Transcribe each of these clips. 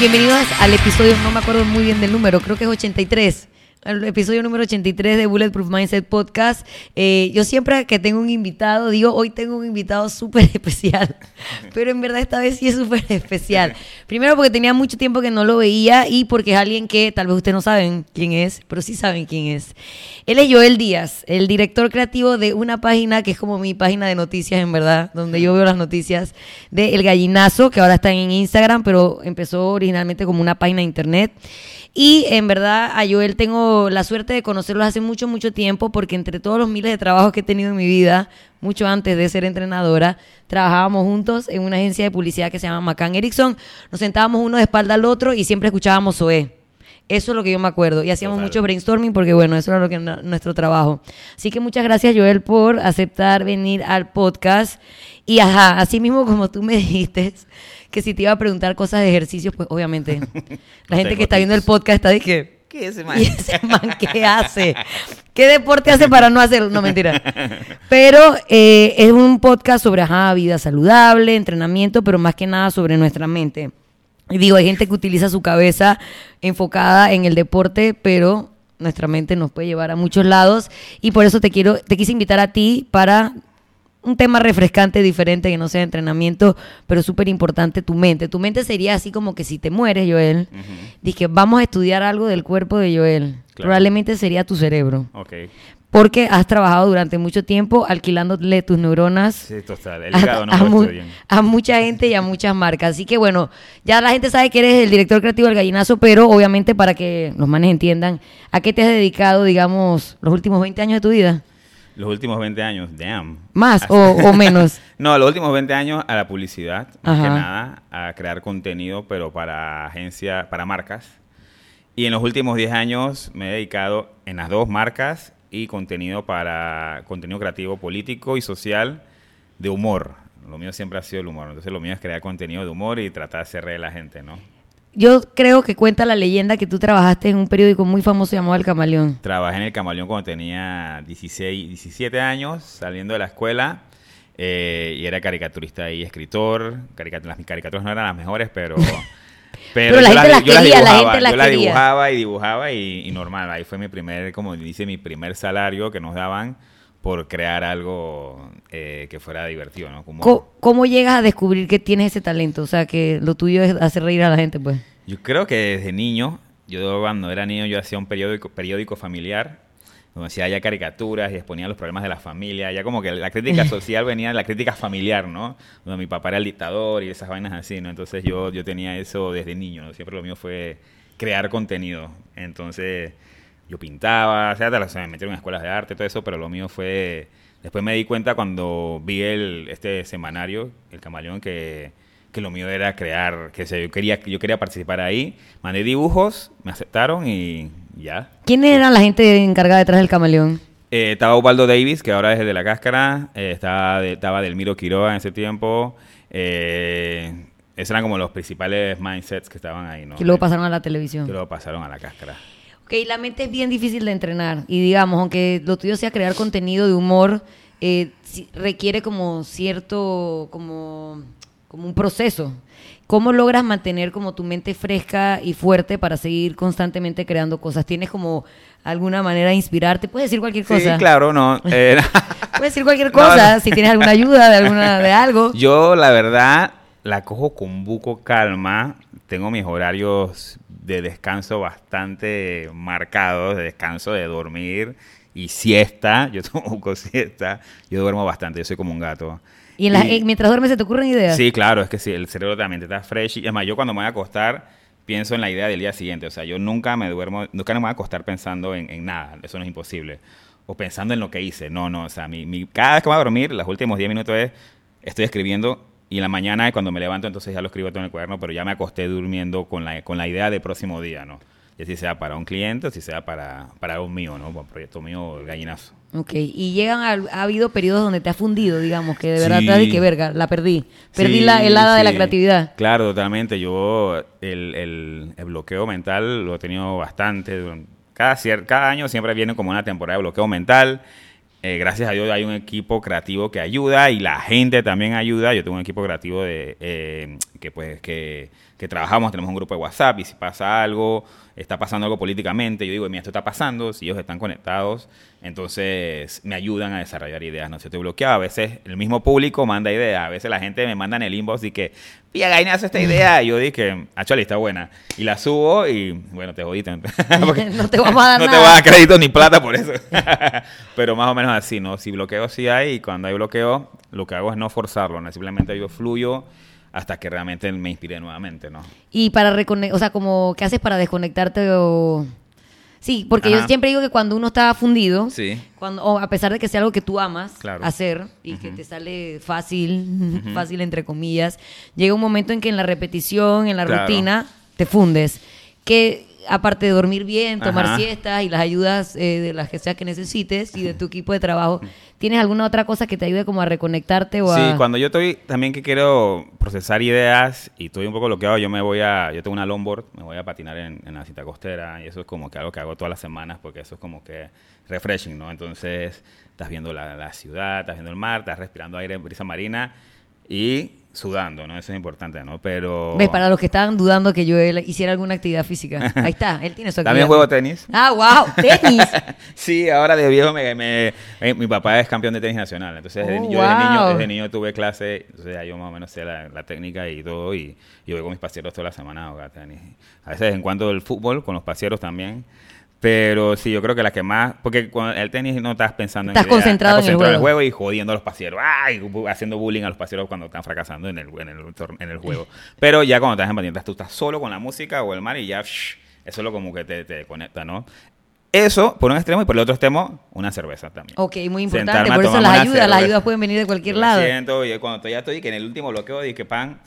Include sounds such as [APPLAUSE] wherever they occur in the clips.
Bienvenidos al episodio, no me acuerdo muy bien del número, creo que es 83 el episodio número 83 de Bulletproof Mindset Podcast. Eh, yo siempre que tengo un invitado, digo, hoy tengo un invitado súper [LAUGHS] especial, pero en verdad esta vez sí es súper especial. Primero porque tenía mucho tiempo que no lo veía y porque es alguien que tal vez ustedes no saben quién es, pero sí saben quién es. Él es Joel Díaz, el director creativo de una página que es como mi página de noticias, en verdad, donde yo veo las noticias de El Gallinazo, que ahora está en Instagram, pero empezó originalmente como una página de internet. Y en verdad a Joel tengo la suerte de conocerlo hace mucho, mucho tiempo, porque entre todos los miles de trabajos que he tenido en mi vida, mucho antes de ser entrenadora, trabajábamos juntos en una agencia de publicidad que se llama McCann Erickson. Nos sentábamos uno de espalda al otro y siempre escuchábamos Zoé. Eso es lo que yo me acuerdo. Y hacíamos mucho brainstorming porque, bueno, eso era lo que nuestro trabajo. Así que muchas gracias, Joel, por aceptar venir al podcast. Y ajá, así mismo como tú me dijiste, que si te iba a preguntar cosas de ejercicios, pues obviamente [LAUGHS] la gente que está viendo el podcast está de que... ¿Qué es ese man? ¿Y ese man qué hace? [LAUGHS] ¿Qué deporte hace para no hacerlo? No, mentira. Pero eh, es un podcast sobre ajá, vida saludable, entrenamiento, pero más que nada sobre nuestra mente. Y digo, hay gente que utiliza su cabeza enfocada en el deporte, pero nuestra mente nos puede llevar a muchos lados. Y por eso te quiero, te quise invitar a ti para un tema refrescante, diferente, que no sea entrenamiento, pero súper importante tu mente. Tu mente sería así como que si te mueres, Joel, dije, vamos a estudiar algo del cuerpo de Joel. Probablemente sería tu cerebro. Ok. Porque has trabajado durante mucho tiempo alquilándole tus neuronas sí, total. El hígado no a, bien. a, mucha gente y a muchas marcas. Así que bueno, ya la gente sabe que eres el director creativo del gallinazo, pero obviamente para que los manes entiendan, ¿a qué te has dedicado, digamos, los últimos 20 años de tu vida? Los últimos 20 años, damn. ¿Más o, menos? [LAUGHS] no, los últimos 20 años a la publicidad, más que nada, a crear contenido, pero para agencias, para marcas. Y en los últimos 10 años me he dedicado en las dos marcas y contenido para contenido creativo político y social de humor. Lo mío siempre ha sido el humor. Entonces lo mío es crear contenido de humor y tratar de hacer reír a la gente, ¿no? Yo creo que cuenta la leyenda que tú trabajaste en un periódico muy famoso llamado El Camaleón. Trabajé en El Camaleón cuando tenía 16, 17 años, saliendo de la escuela. Eh, y era caricaturista y escritor. las caricaturas no eran las mejores, pero... [LAUGHS] Pero, la gente las quería, la gente las yo la dibujaba y dibujaba y, normal. Ahí fue mi primer, como dice, mi primer salario que nos daban por crear algo eh, que fuera divertido, ¿no? ¿Cómo, llegas a descubrir que tienes ese talento? O sea, que lo tuyo es hacer reír a la gente, pues. Yo creo que desde niño, yo cuando era niño yo hacía un periódico, periódico familiar, donde hacía ya caricaturas y exponía los problemas de la familia, ya como que la crítica [LAUGHS] social venía de la crítica familiar, ¿no? Donde mi papá era el dictador y esas vainas así, ¿no? Entonces yo, yo tenía eso desde niño, ¿no? Siempre lo mío fue crear contenido. Entonces yo pintaba, o sea, me metieron en escuelas de arte, todo eso, pero lo mío fue... Después me di cuenta cuando vi el, este semanario, El Camaleón, que, que lo mío era crear, que yo, quería, yo quería participar ahí. Mandé dibujos, me aceptaron y ya. ¿Quién era la gente encargada detrás del Camaleón? Eh, estaba Ubaldo Davis, que ahora es de La Cáscara. Eh, estaba, de, estaba Delmiro Quiroga en ese tiempo. Eh, esos eran como los principales mindsets que estaban ahí, ¿no? Que luego pasaron a la televisión. Que luego pasaron a La Cáscara. Ok, la mente es bien difícil de entrenar. Y digamos, aunque lo tuyo sea crear contenido de humor, eh, requiere como cierto, como, como un proceso. ¿Cómo logras mantener como tu mente fresca y fuerte para seguir constantemente creando cosas? ¿Tienes como alguna manera de inspirarte? ¿Puedes decir cualquier cosa? Sí, claro, no. [LAUGHS] Eh, Puedes decir cualquier [LAUGHS] cosa, si tienes alguna ayuda de, alguna, de [LAUGHS] algo. Yo, la verdad, la cojo con buco calma. Tengo mis horarios de descanso bastante marcados, de descanso de dormir y siesta. [LAUGHS] Yo tomo siesta. Yo duermo bastante, yo soy como un gato. ¿Y, mientras duermes se te ocurren ideas? Sí, claro, es que sí, el cerebro también está fresh. Y además, yo cuando me voy a acostar pienso en la idea del día siguiente. O sea, yo nunca me duermo, nunca me voy a acostar pensando en, nada. Eso no es imposible. O pensando en lo que hice. No, no. O sea, mi, cada vez que voy a dormir, los últimos 10 minutos es, estoy escribiendo y en la mañana cuando me levanto entonces ya lo escribo todo en el cuaderno, pero ya me acosté durmiendo con la, con la idea de próximo día, ¿no? Y así sea para un cliente, así sea para, para un mío, ¿no? Un proyecto mío, el gallinazo. Ok, y llegan, ha habido periodos donde te ha fundido, digamos, que de verdad te que verga, la perdí. Perdí la helada de la creatividad. Claro, totalmente. Yo el, el, el, bloqueo mental lo he tenido bastante. Cada, cada año siempre viene como una temporada de bloqueo mental. Eh, gracias a Dios hay un equipo creativo que ayuda y la gente también ayuda. Yo tengo un equipo creativo de, eh, que pues que que trabajamos, tenemos un grupo de WhatsApp y si pasa algo, está pasando algo políticamente, yo digo, mira, esto está pasando, si ellos están conectados, entonces me ayudan a desarrollar ideas, no sé, te bloqueado, a veces el mismo público manda ideas, a veces la gente me manda en el inbox y que, pilla hace esta idea, y yo dije, actually está buena, y la subo y, bueno, te jodiste. no [LAUGHS] te vamos a dar No nada. te voy a dar crédito ni plata por eso. [LAUGHS] Pero más o menos así, ¿no? Si bloqueo sí hay, y cuando hay bloqueo, lo que hago es no forzarlo, ¿no? simplemente yo fluyo hasta que realmente me inspire nuevamente, ¿no? Y para reconectar, o sea, como, ¿qué haces para desconectarte o...? Sí, porque yo siempre digo que cuando uno está fundido, Sí. cuando, o a pesar de que sea algo que tú amas Claro. hacer y que te sale fácil, [LAUGHS] fácil entre comillas, llega un momento en que en la repetición, en la Claro. rutina, te fundes. Que aparte de dormir bien, tomar Ajá. siestas y las ayudas eh, de las que sea que necesites y de tu equipo de trabajo, ¿tienes alguna otra cosa que te ayude como a reconectarte o a... Sí, cuando yo estoy también que quiero procesar ideas y estoy un poco bloqueado, yo me voy a, yo tengo una longboard, me voy a patinar en, en la cinta costera y eso es como que algo que hago todas las semanas porque eso es como que refreshing, ¿no? Entonces estás viendo la, la ciudad, estás viendo el mar, estás respirando aire, brisa marina y sudando, ¿no? Eso es importante, ¿no? Pero... ¿Ves? Para los que estaban dudando que yo él hiciera alguna actividad física. [LAUGHS] Ahí está, él tiene su actividad. También juego tenis. Ah, wow, tenis. [LAUGHS] Sí, ahora de viejo me, me- eh, mi papá es campeón de tenis nacional, entonces Oh, yo desde niño, wow. desde niño tuve clase, entonces ya yo más o menos sé la, la técnica y todo, y, y voy con mis paseros toda la semana a jugar tenis. A veces en cuanto el fútbol, con los paseros también, pero sí, yo creo que la que más, porque con el tenis no estás pensando Estás en ideas, concentrado en el concentrado juego. y jodiendo a los paseros, ay, haciendo bullying a los paseros cuando están fracasando en el, en el, en el juego. Pero ya cuando estás en patinetas, tú estás solo con la música o el mar y ya, shh, eso es lo como que te, te conecta, ¿no? Eso por un extremo y por el otro extremo, una cerveza también. Ok, muy importante. Sentarme Por eso las ayudas, las ayudas pueden venir de cualquier Yo lado. siento y cuando ya estoy que en el último bloqueo dije pan,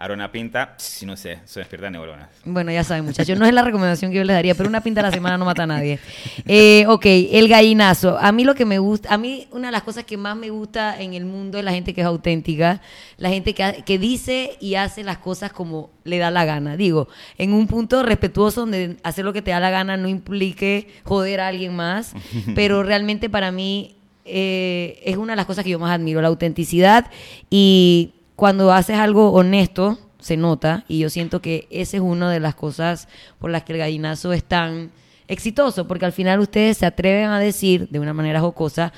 ahora una pinta, si no sé, se despierta neuronas. Bueno, ya saben, muchachos. No es la recomendación que yo les daría, pero una pinta a la semana no mata a nadie. Eh, ok, el gallinazo. A mí lo que me gusta, a mí una de las cosas que más me gusta en el mundo es la gente que es auténtica, la gente que, que dice y hace las cosas como le da la gana. Digo, en un punto respetuoso donde hacer lo que te da la gana no implique joder a alguien más, [LAUGHS] pero realmente para mí eh, es una de las cosas que yo más admiro, la autenticidad y cuando haces algo honesto, se nota, y yo siento que esa es una de las cosas por las que el gallinazo es tan exitoso, porque al final ustedes se atreven a decir de una manera jocosa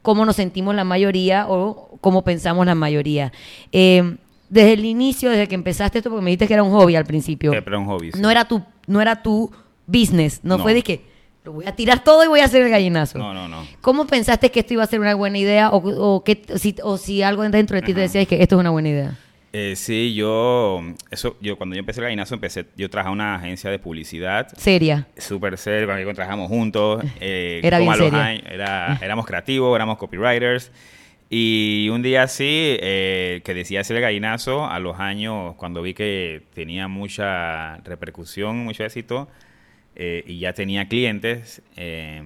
cómo nos sentimos la mayoría o cómo pensamos la mayoría. Eh, desde el inicio, desde que empezaste esto, porque me dijiste que era un hobby al principio, pero un hobby. sí. no era tu, no era tu business, no, No. fue de que lo voy a tirar todo y voy a hacer el gallinazo. No, no, no. ¿Cómo pensaste que esto iba a ser una buena idea o, o, que, si, o si algo dentro de ti te decía que esto es una buena idea? Eh, sí, yo, eso, yo cuando yo empecé el gallinazo, empecé, yo trabajaba en una agencia de publicidad Seria. súper serio, cuando trabajamos juntos. eh, Era como bien a los seria. años- era- éramos creativos, éramos copywriters. Y un día así, eh, que decía hacer el gallinazo, a los años, cuando vi que tenía mucha repercusión, mucho éxito, eh, y ya tenía clientes, eh,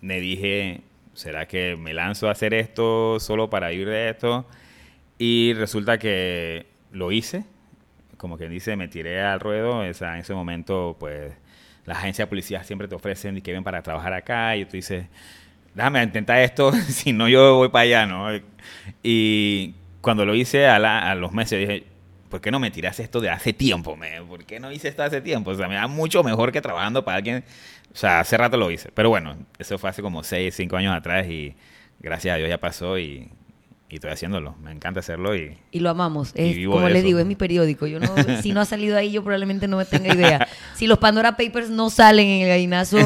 me dije, ¿será que me lanzo a hacer esto solo para vivir de esto? Y resulta que lo hice, como quien dice, me tiré al ruedo. O sea, en ese momento, pues, las agencias de policía siempre te ofrecen que ven para trabajar acá. Y tú dices, déjame intentar esto, [LAUGHS] si no yo voy para allá, ¿no? Y cuando lo hice a, la- a los meses dije, ¿por qué no me tiras esto de hace tiempo? Me? ¿Por qué no hice esto hace tiempo? O sea, me da mucho mejor que trabajando para alguien. O sea, hace rato lo hice. Pero bueno, eso fue hace como 6, 5 años atrás y gracias a Dios ya pasó y, y estoy haciéndolo. Me encanta hacerlo y... Y lo amamos. Es, como les digo, es mi periódico. Yo no, [LAUGHS] si no ha salido ahí, yo probablemente no me tenga idea. Si los Pandora Papers no salen en el gallinazo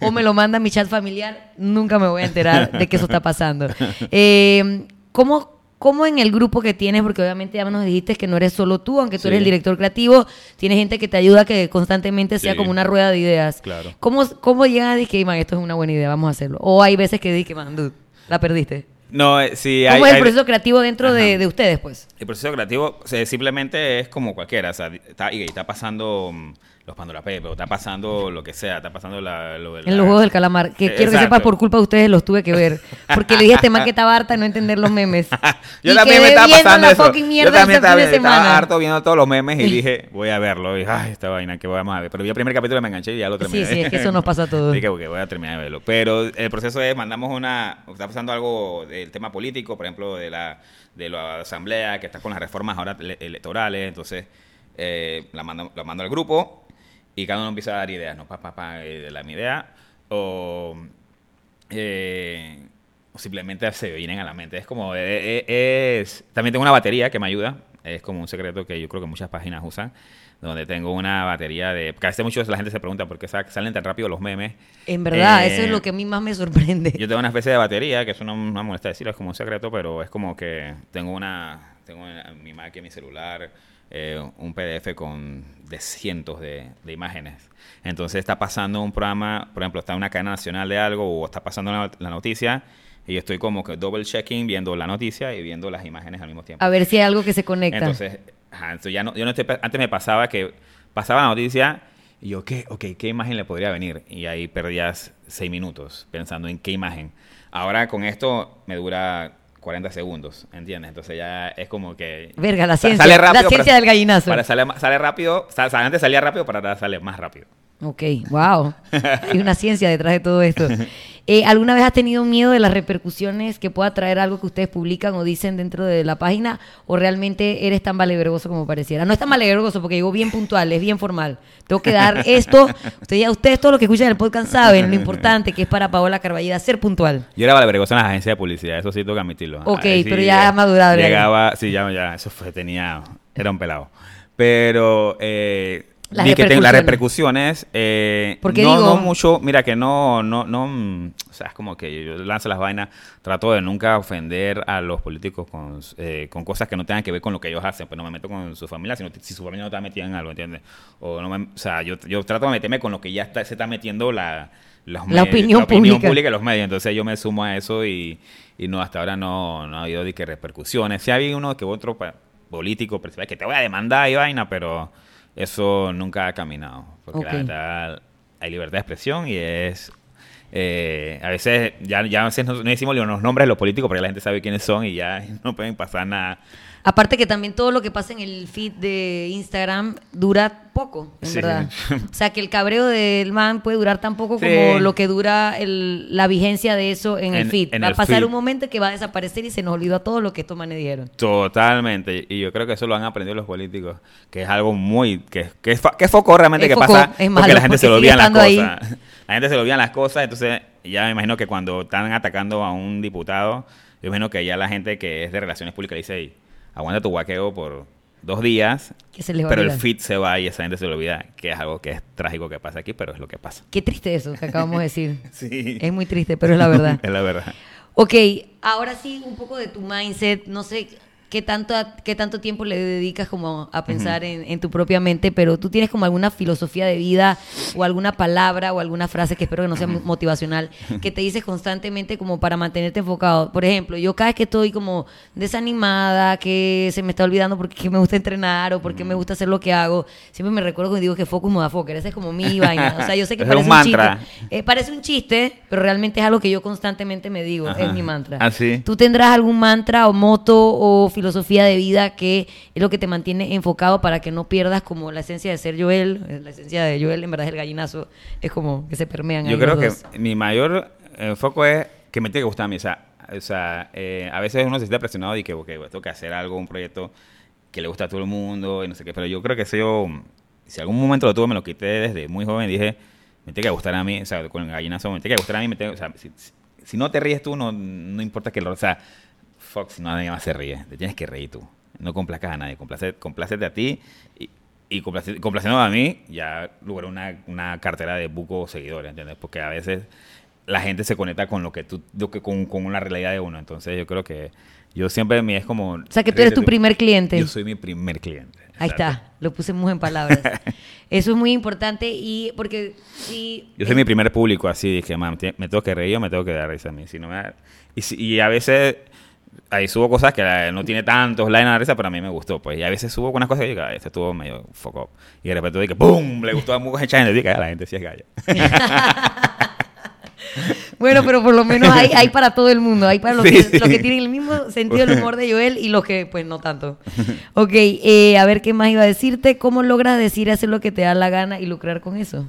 o me lo manda mi chat familiar, nunca me voy a enterar de que eso está pasando. [LAUGHS] Eh, ¿cómo, ¿Cómo en el grupo que tienes? Porque obviamente ya nos dijiste que no eres solo tú, aunque tú Sí. eres el director creativo, tienes gente que te ayuda que constantemente sea Sí. como una rueda de ideas. Claro. ¿Cómo, cómo llegan a decir que, man, esto es una buena idea, vamos a hacerlo? O hay veces que dicen, man, dude, la perdiste. No, eh, sí, ¿Cómo hay- es el hay- proceso creativo dentro de, de ustedes, pues? El proceso creativo o sea, simplemente es como cualquiera, o sea, está, y está pasando mm, los Pandora Papers, o está pasando lo que sea, está pasando la, lo de En la- los Juegos del Calamar. Que Eh, quiero que sepas, por culpa de ustedes los tuve que ver. Porque le dije a este man que estaba harta de no entender los memes. [LAUGHS] Yo Y también me estaba pasando la eso. fucking mierda Yo también estaba, estaba harto viendo todos los memes y dije, voy a verlo. Y, ay, esta vaina que vamos a ver. Pero vi el primer capítulo y me enganché y ya lo terminé. Sí, sí, es que eso nos pasa a todos. [LAUGHS] Dije, ok, voy a terminar de verlo. Pero el proceso es, mandamos una, está pasando algo del tema político, por ejemplo, de la, de la asamblea, que está con las reformas ahora ele- electorales. Entonces, eh, la, mando, la mando al grupo y cada uno empieza a dar ideas, ¿no? Pa, pa, pa, eh, de la mi idea. O, eh, o simplemente se vienen a la mente. Es como, eh, eh, es... También tengo una batería que me ayuda. Es como un secreto que yo creo que muchas páginas usan. Donde tengo una batería de... Que a veces muchos la gente se pregunta por qué sa- salen tan rápido los memes. En verdad, Eh, eso es lo que a mí más me sorprende. Yo tengo una especie de batería, que eso no me molesta decirlo, es como un secreto, pero es como que tengo una, tengo en mi Mac y mi celular eh, un PDF con de cientos de, de imágenes. Entonces está pasando un programa, por ejemplo, está en una cadena nacional de algo o está pasando la, la noticia y yo estoy como que double checking viendo la noticia y viendo las imágenes al mismo tiempo. A ver si hay algo que se conecta. Entonces, ajá, entonces ya no, yo no estoy, antes me pasaba que pasaba la noticia y yo, ¿qué? Ok, ¿qué imagen le podría venir? Y ahí perdías seis minutos pensando en qué imagen. Ahora con esto me dura 40 segundos, ¿entiendes? Entonces ya es como que... Verga, la ciencia, sale la rápido, ciencia pero- del gallinazo. Para sale, sale rápido, antes salía rápido, para ahora sale más rápido. Ok, wow. Hay una ciencia detrás de todo esto. [LAUGHS] Eh, ¿Alguna vez has tenido miedo de las repercusiones que pueda traer algo que ustedes publican o dicen dentro de la página? ¿O realmente eres tan valevergoso como pareciera? No es tan valevergoso porque llegó bien puntual, es bien formal. Tengo que dar esto. Ustedes, ya, ustedes todos los que escuchan el podcast saben lo importante que es para Paola Carballida ser puntual. Yo era valevergoso en las agencias de publicidad, eso sí tengo que admitirlo. Ok, pero ya has madurado. Llegaba, sí, ya, ya, eso fue, tenía, era un pelado. Pero, eh, Las vi que tengo las repercusiones. eh, Porque no, digo- no mucho, mira que no, no, no, mm, o sea, es como que yo lanzo las vainas, trato de nunca ofender a los políticos con, eh, con cosas que no tengan que ver con lo que ellos hacen, pues no me meto con su familia, sino si su familia no está metida en algo, ¿entiendes? O, no me- o sea, yo, yo trato de meterme con lo que ya está, se está metiendo la, los La medios- opinión la opinión pública. pública y los medios, entonces yo me sumo a eso y, y no, hasta ahora no, no ha habido de que repercusiones. Sí ha habido uno que otro político, que te voy a demandar y vaina, pero eso nunca ha caminado, porque Ok. la verdad hay libertad de expresión y es... eh, a veces ya, ya a veces no, no decimos los nombres de los políticos porque la gente sabe quiénes son y ya [LAUGHS] no pueden pasar nada. Aparte que también todo lo que pasa en el feed de Instagram dura poco, en Sí. verdad. [LAUGHS] O sea, que el cabreo del man puede durar tan poco Sí. como lo que dura el- la vigencia de eso en, el feed. en Va a pasar feed. un momento que va a desaparecer y se nos olvidó a todos lo que estos manes dijeron. Totalmente, y yo creo que eso lo han aprendido los políticos, que es algo muy, que, que, es, que es foco realmente Es que foco, pasa, es malo, porque la gente porque se le sigue olvidan las ahí. cosas. [LAUGHS] La gente se le olvidan las cosas, entonces ya me imagino que cuando están atacando a un diputado, yo imagino que ya la gente que es de relaciones públicas dice, "Ey, aguanta tu guaqueo por dos días, Que se les pero el feed se va y esa gente se le olvida, que es algo que es trágico que pasa aquí, pero es lo que pasa. Qué triste eso que acabamos de decir. [LAUGHS] Sí. Es muy triste, pero es la verdad. [LAUGHS] es la verdad. Ok, ahora sí, un poco de tu mindset. No sé qué tanto, qué tanto tiempo le dedicas como a pensar en, en tu propia mente, pero tú tienes como alguna filosofía de vida o alguna palabra o alguna frase que espero que no sea motivacional, que te dices constantemente como para mantenerte enfocado. Por ejemplo, yo cada vez que estoy como desanimada, que se me está olvidando porque que me gusta entrenar o porque me gusta hacer lo que hago, siempre me recuerdo que digo que focus motherfucker, ese es como mi [LAUGHS] vaina. O sea, yo sé que Es parece un un, mantra. chiste. Eh, parece un chiste, pero realmente es algo que yo constantemente me digo, Ajá. es mi mantra. ¿Ah, sí? ¿Tú tendrás algún mantra o moto o filosofía de vida que es lo que te mantiene enfocado para que no pierdas como la esencia de ser Joel? Eh, La esencia de Joel en verdad es el gallinazo, es como que se permean Yo ahí creo los que dos. mi mayor eh, foco es que me tiene que gustar a mí. O sea, o sea eh, a veces uno se siente presionado y que ok, tengo que hacer algo, un proyecto que le gusta a todo el mundo y no sé qué. Pero yo creo que eso yo, si algún momento lo tuve, me lo quité desde muy joven y dije, me tiene que gustar a mí. O sea, con el gallinazo, me tiene que gustar a mí. Me tiene- o sea, si, si- si no te ríes tú, no, no importa que lo... O sea, fuck, si no nadie más se ríe. Te tienes que reír tú. No complazcas a nadie. Complace, complácete a ti y, y complaci- complaciendo a mí, ya logré una, una cartera de buco seguidores, ¿entiendes? Porque a veces la gente se conecta con lo que tú, lo que, con, con la realidad de uno. Entonces yo creo que yo siempre me es como... O sea, que tú eres tu primer cliente. Yo soy mi primer cliente. Ahí exacto. está, lo puse muy en palabras. [LAUGHS] Eso es muy importante y porque si... Yo soy mi primer público, así dije, te- me tengo que reír o me tengo que dar risa a mí. Si no me da- y, si- y a veces ahí subo cosas que no tiene tantos likes a la risa, pero a mí me gustó. pues Y a veces subo unas cosas y digo, "Ay, este estuvo medio fuck up. Y de repente digo, ¡pum! Le gustó a mucha gente. Y digo, "Ah, la gente sí es galla. [LAUGHS] Bueno, pero por lo menos hay, hay para todo el mundo. Hay para los, Sí, que, sí. los que tienen el mismo sentido del humor de Joel y los que, pues, no tanto. Ok, eh, a ver qué más iba a decirte. ¿Cómo logras decir hacer lo que te da la gana y lucrar con eso?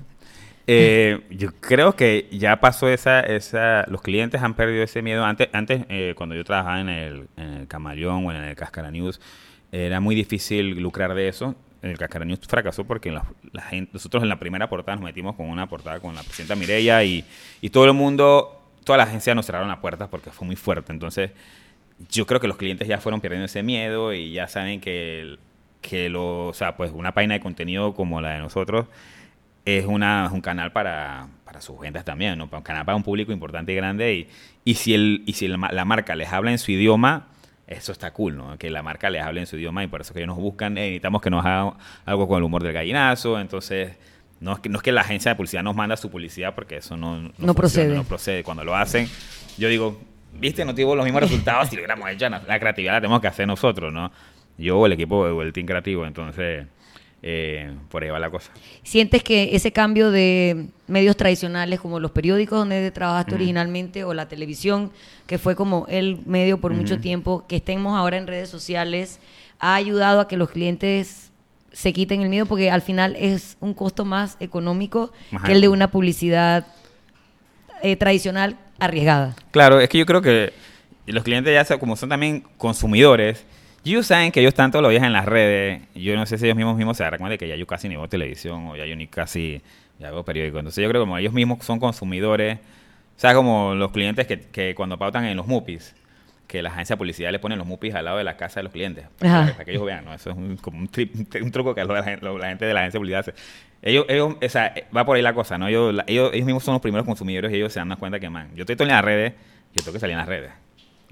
Eh, yo creo que ya pasó esa, esa, los clientes han perdido ese miedo. Antes, antes eh, cuando yo trabajaba en el, en el Camaleón o en el Cascara News, era muy difícil lucrar de eso. el Cascara News fracasó porque nosotros en la primera portada nos metimos con una portada con la presidenta Mireya y, y todo el mundo, toda la agencia nos cerraron las puertas porque fue muy fuerte. Entonces, yo creo que los clientes ya fueron perdiendo ese miedo y ya saben que, que lo, o sea, pues una página de contenido como la de nosotros es, una, es un canal para, para sus ventas también, ¿no? Un canal para un público importante y grande y, y si, el, y si el- la marca les habla en su idioma, eso está cool, ¿no? Que la marca les hable en su idioma y por eso que ellos nos buscan, eh, necesitamos que nos hagan algo con el humor del gallinazo, entonces... No es, que, no es que la agencia de publicidad nos manda su publicidad porque eso no, no, funciona, procede. No procede. Cuando lo hacen, yo digo, viste, no tuvo los mismos resultados si lo hubiéramos hecho. La la creatividad la tenemos que hacer nosotros, ¿no? Yo o el equipo o el team creativo, entonces eh, por ahí va la cosa. ¿Sientes que ese cambio de medios tradicionales como los periódicos donde trabajaste originalmente o la televisión, que fue como el medio por mucho tiempo, que estemos ahora en redes sociales, ha ayudado a que los clientes se quiten el miedo porque al final es un costo más económico que el de una publicidad eh, tradicional arriesgada? Claro, es que yo creo que los clientes ya, como son también consumidores, ellos saben que ellos todos los días en las redes. Yo no sé si ellos mismos mismos se darán cuenta de que ya yo casi ni veo televisión o ya yo ni casi ya veo periódico. Entonces yo creo que como ellos mismos son consumidores, o sea, como los clientes que, que cuando pautan en los MUPIs, que la agencia de publicidad le pone los MUPIs al lado de la casa de los clientes. Para, que ellos vean, ¿no? Eso es un, como un, trip- un truco que lo- la, gente- lo- la gente de la agencia de publicidad hace. Ellos, ellos, o sea, va por ahí la cosa, ¿no? Ellos, ellos, ellos mismos son los primeros consumidores y ellos se dan cuenta que, man, yo estoy todo en las redes, yo tengo que salir en las redes.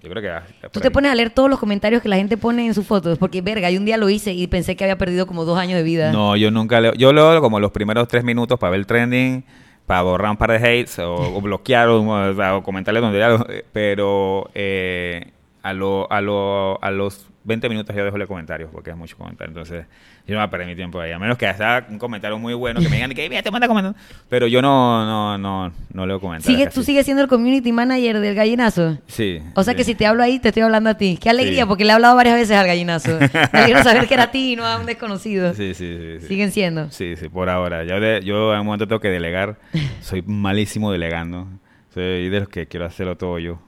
Yo creo que... por Tú te ahí. pones a leer todos los comentarios que la gente pone en sus fotos, porque verga, yo un día lo hice y pensé que había perdido como dos años de vida. No, yo nunca leo. Yo leo como los primeros tres minutos para ver el trending, para borrar un par de hates o, o bloquear o, o o comentarle donde algo, eh, pero eh, a, lo, a, lo, a los 20 minutos yo dejo el comentario porque es mucho comentario. Entonces, yo no voy a perder mi tiempo ahí. A menos que sea un comentario muy bueno, que me digan que mira, te manda comentando. Pero yo no, no, no, no leo comentarios. Sigue. ¿Tú sigues siendo el community manager del gallinazo? Sí. O sea que si te hablo ahí, te estoy hablando a ti. Qué alegría, Sí. porque le he hablado varias veces al gallinazo. [LAUGHS] Me alegro saber que era a ti y no a un desconocido. Sí, sí, sí. sí. Siguen siendo. Sí, sí, por ahora. Yo, de- yo en un momento tengo que delegar. [LAUGHS] Soy malísimo delegando. Soy de los que quiero hacerlo todo yo.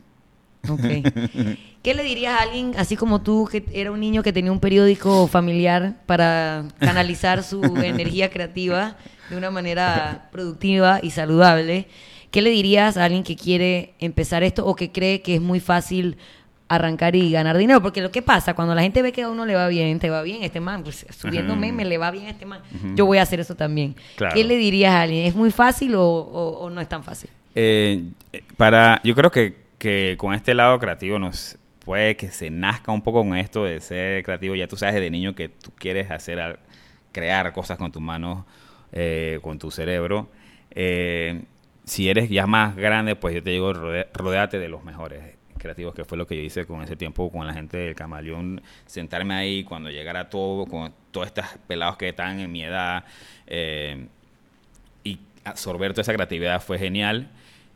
Ok. [LAUGHS] ¿Qué le dirías a alguien así como tú, que era un niño que tenía un periódico familiar para canalizar su [LAUGHS] energía creativa de una manera productiva y saludable? ¿Qué le dirías a alguien que quiere empezar esto o que cree que es muy fácil arrancar y ganar dinero? Porque lo que pasa, cuando la gente ve que a uno le va bien, te va bien este man, pues subiendo Ujú. memes, le va bien a este man, yo voy a hacer eso también. Claro. ¿Qué le dirías a alguien? ¿Es muy fácil o, o- o no es tan fácil? Eh, para, yo creo que, que con este lado creativo nos puede que se nazca un poco con esto de ser creativo. Ya tú sabes desde niño que tú quieres hacer, crear cosas con tus manos, eh, con tu cerebro. Eh, si eres ya más grande, pues yo te digo, rode- rodéate de los mejores creativos, que fue lo que yo hice con ese tiempo con la gente del Camaleón, sentarme ahí cuando llegara todo, con todos estos pelados que están en mi edad, eh, y absorber toda esa creatividad fue genial.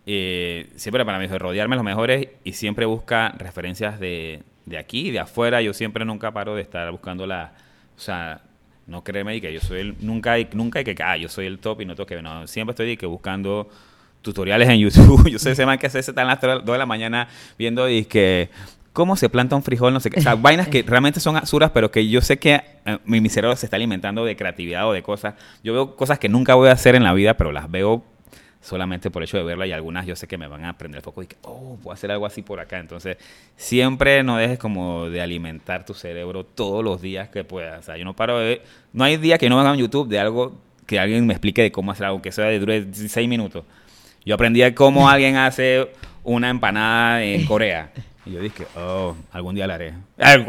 Eh, siempre para mí fue rodearme de los mejores y siempre busca referencias de, de aquí de afuera. Yo siempre nunca paro de estar buscando la... O sea, no créeme y que yo soy el... Nunca hay, nunca hay que... Ah, yo soy el top y no tengo que... No, siempre estoy que buscando tutoriales en [LAUGHS] YouTube. Yo soy ese man que hace tan a las 2 de la mañana viendo y que cómo se planta un frijol, no sé qué. O sea, [LAUGHS] vainas que realmente son absurdas, pero que yo sé que eh, mi, mi cerebro se está alimentando de creatividad o de cosas. Yo veo cosas que nunca voy a hacer en la vida, pero las veo solamente por el hecho de verla y algunas yo sé que me van a prender el foco y que, oh, puedo hacer algo así por acá. Entonces, siempre no dejes como de alimentar tu cerebro todos los días que puedas. O sea, yo no paro de no hay día que no venga en YouTube de algo que alguien me explique de cómo hacer algo, que sea de dure seis minutos. Yo aprendí a cómo [LAUGHS] alguien hace una empanada en Corea. Y yo dije, oh, algún día la haré.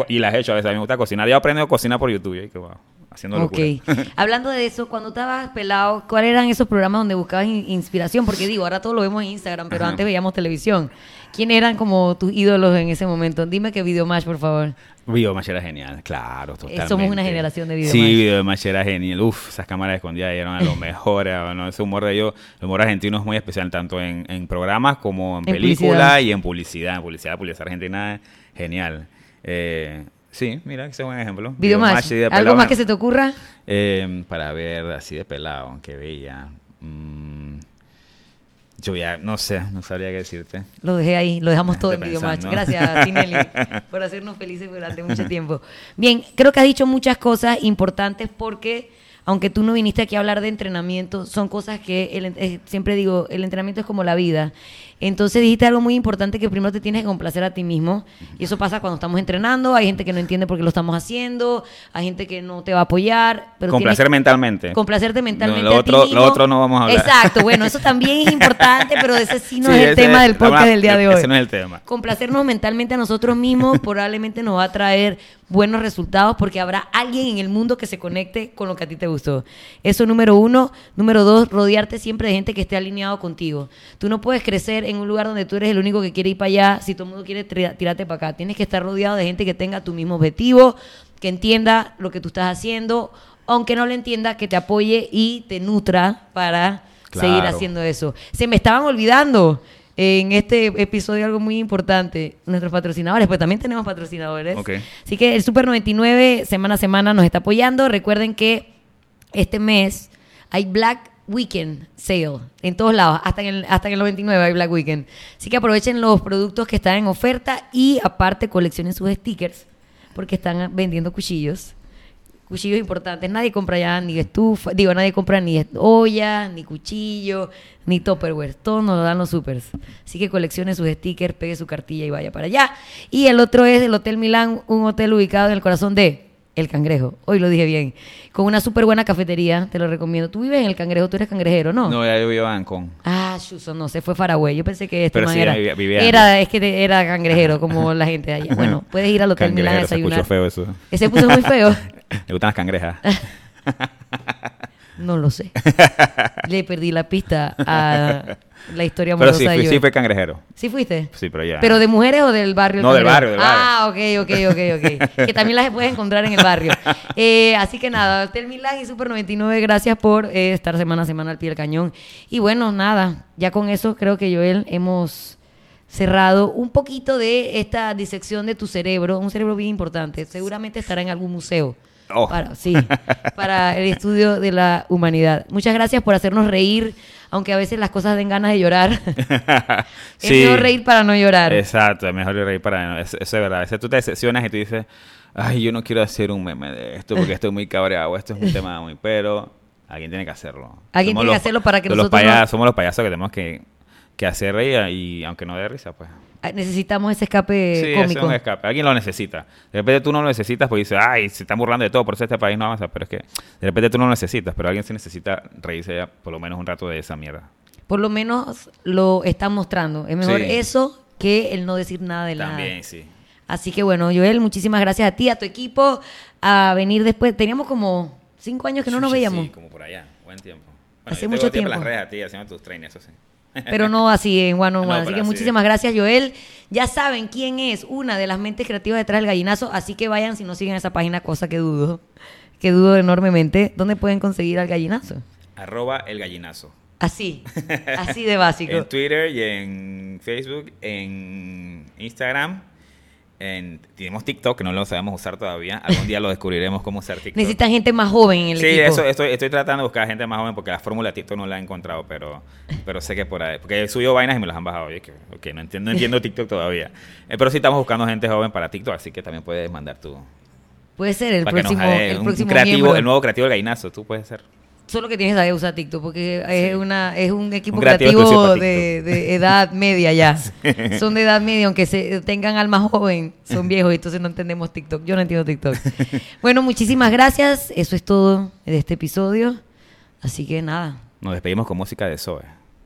Y las he hecho a veces. A mí me gusta cocinar. Yo aprendo a cocinar por YouTube. Y dije, wow, haciendo Ok. locura. [LAUGHS] Hablando de eso, cuando estabas pelado, ¿cuáles eran esos programas donde buscabas in- inspiración? Porque digo, ahora todo lo vemos en Instagram, pero Ajá. antes veíamos televisión. ¿Quiénes eran como tus ídolos en ese momento? Dime que Videomatch, por favor. Videomatch era genial, claro, totalmente. somos una generación de Videomatch. Sí, Videomatch era genial. Uf, esas cámaras escondidas eran lo [LAUGHS] mejor. ¿no? Ese humor de ellos, el humor argentino es muy especial, tanto en, en programas como en, En películas y en publicidad. En publicidad, publicidad argentina, genial. Eh, sí, mira, ese es un buen ejemplo. Videomatch. de ¿Algo más que se te ocurra? eh, para ver así de pelado, que veía. Mm, Yo ya no sé, no sabría qué decirte. Lo dejé ahí, lo dejamos [LAUGHS] todo en Videomatch. pensando. Gracias, Tinelli, [LAUGHS] por hacernos felices durante mucho tiempo. Bien, creo que has dicho muchas cosas importantes porque, aunque tú no viniste aquí a hablar de entrenamiento, son cosas que el eh, siempre digo, el entrenamiento es como la vida. Entonces dijiste algo muy importante que primero te tienes que complacer a ti mismo. Y eso pasa cuando estamos entrenando. Hay gente que no entiende por qué lo estamos haciendo. Hay gente que no te va a apoyar. Pero Complacer mentalmente. Complacerte mentalmente. No, lo a ti otro- lo otro no vamos a hablar. Exacto, bueno, eso también es importante, pero ese sí no Sí, es el tema del podcast del día de hoy. Ese no es el tema. Complacernos mentalmente a nosotros mismos probablemente nos va a traer buenos resultados porque habrá alguien en el mundo que se conecte con lo que a ti te gustó. Eso número uno. Número dos, rodearte siempre de gente que esté alineado contigo. Tú no puedes crecer en un lugar donde tú eres el único que quiere ir para allá si todo el mundo quiere tirarte para acá. Tienes que estar rodeado de gente que tenga tu mismo objetivo, que entienda lo que tú estás haciendo, aunque no lo entienda, que te apoye y te nutra para seguir haciendo eso. Se me estaban olvidando en este episodio algo muy importante, nuestros patrocinadores, pues también tenemos patrocinadores. Ok. Así que el Super 99 semana a semana nos está apoyando. Recuerden que este mes hay Black Weekend Sale en todos lados, hasta en, el, hasta en el 99 hay Black Weekend. Así que aprovechen los productos que están en oferta y aparte coleccionen sus stickers porque están vendiendo cuchillos. Cuchillos importantes. Nadie compra ya ni estufa, digo, nadie compra ni olla, ni cuchillo, ni tupperware. Todos nos lo dan los supers. Así que coleccione sus stickers, pegue su cartilla y vaya para allá. Y el otro es el Hotel Milán, un hotel ubicado en el corazón de El Cangrejo. Hoy lo dije bien. Con una súper buena cafetería, te lo recomiendo. Tú vives en El Cangrejo, tú eres cangrejero, ¿no? No, ya yo vivo en Ancón. Ah, Chuso, no, se fue Faragüey. Yo pensé que este Pero man sí, era, vivía- vivía era, es que era cangrejero, como la gente de allá. [LAUGHS] Bueno, puedes ir al Hotel Milán a Cangrejero, se desayunar. escuchó feo eso. Ese puso muy feo. [LAUGHS] [LAUGHS] Le gustan las cangrejas. [LAUGHS] No lo sé. Le perdí la pista a la historia Pero amorosa sí, de fui, sí fue cangrejero. ¿Sí fuiste? Sí, pero ya. ¿Pero de mujeres o del barrio? No, del barrio, del Ah, ok, ok, ok, ok. que también las puedes encontrar en el barrio. Eh, así que nada, Hotel Milán y Super 99, gracias por eh, estar semana a semana al pie del cañón. Y bueno, nada, ya con eso creo que Joel hemos cerrado un poquito de esta disección de tu cerebro, un cerebro bien importante. Seguramente estará en algún museo. Oh. Para, sí, para el estudio de la humanidad. Muchas gracias por hacernos reír, aunque a veces las cosas den ganas de llorar. [LAUGHS] es Sí. mejor reír para no llorar. Exacto, es mejor reír para... Eso, eso es verdad. A veces tú te decepcionas y tú dices, ay, yo no quiero hacer un meme de esto porque estoy muy cabreado, esto es un tema muy... Pero alguien tiene que hacerlo. Alguien tiene que los- hacerlo para que los nosotros no- payasos- Somos los payasos que tenemos que, que hacer reír y aunque no dé risa, pues... Ah, Necesitamos ese escape Sí, cómico. es un escape. Alguien lo necesita. De repente tú no lo necesitas porque dices, ay, se están burlando de todo, por eso este país no avanza. Pero es que de repente tú no lo necesitas, pero alguien sí necesita reírse ya por lo menos un rato de esa mierda. Por lo menos lo están mostrando. Es mejor Sí. eso que el no decir nada de También, nada. sí. Así que bueno, Joel, muchísimas gracias a ti, a tu equipo, a venir después. Teníamos como cinco años que no nos veíamos. Sí, como por allá. Buen tiempo. Hace yo te mucho veo tiempo. las redes a ti haciendo tus trainings, eso sí. Pero no así en one on [LAUGHS] one. No, así que así. muchísimas gracias, Joel. Ya saben quién es una de las mentes creativas detrás del gallinazo, así que vayan si no siguen esa página, cosa que dudo, que dudo enormemente. ¿Dónde pueden conseguir al gallinazo? Arroba el gallinazo. Así, [LAUGHS] así de básico. En Twitter y en Facebook, en Instagram. En, tenemos TikTok, que no lo sabemos usar todavía. Algún día lo descubriremos cómo usar TikTok. Necesitan gente más joven en el Sí, equipo. eso, estoy, estoy tratando de buscar gente más joven porque la fórmula de TikTok no la he encontrado, pero, pero sé que por ahí. Porque he subido vainas y me las han bajado. Y es que, no entiendo, no entiendo TikTok todavía. Eh, pero sí estamos buscando gente joven para TikTok, así que también puedes mandar tu. Puede ser el para que nos próximo, el un próximo creativo, miembro. el nuevo creativo del gallinazo, tú puedes ser. Solo que tienes saber usar TikTok porque es, Sí. una, es un equipo Un creativo de, de edad media ya. [LAUGHS] Son de edad media, aunque se tengan alma joven, son [LAUGHS] viejos, entonces no entendemos TikTok. Yo no entiendo TikTok. [LAUGHS] bueno, muchísimas gracias. Eso es todo de este episodio. Así que nada. Nos despedimos con música de Zoe.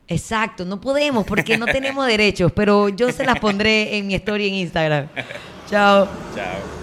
Exacto, no podemos porque no tenemos derechos, pero yo se las pondré en mi story en Instagram. Chao. Chao.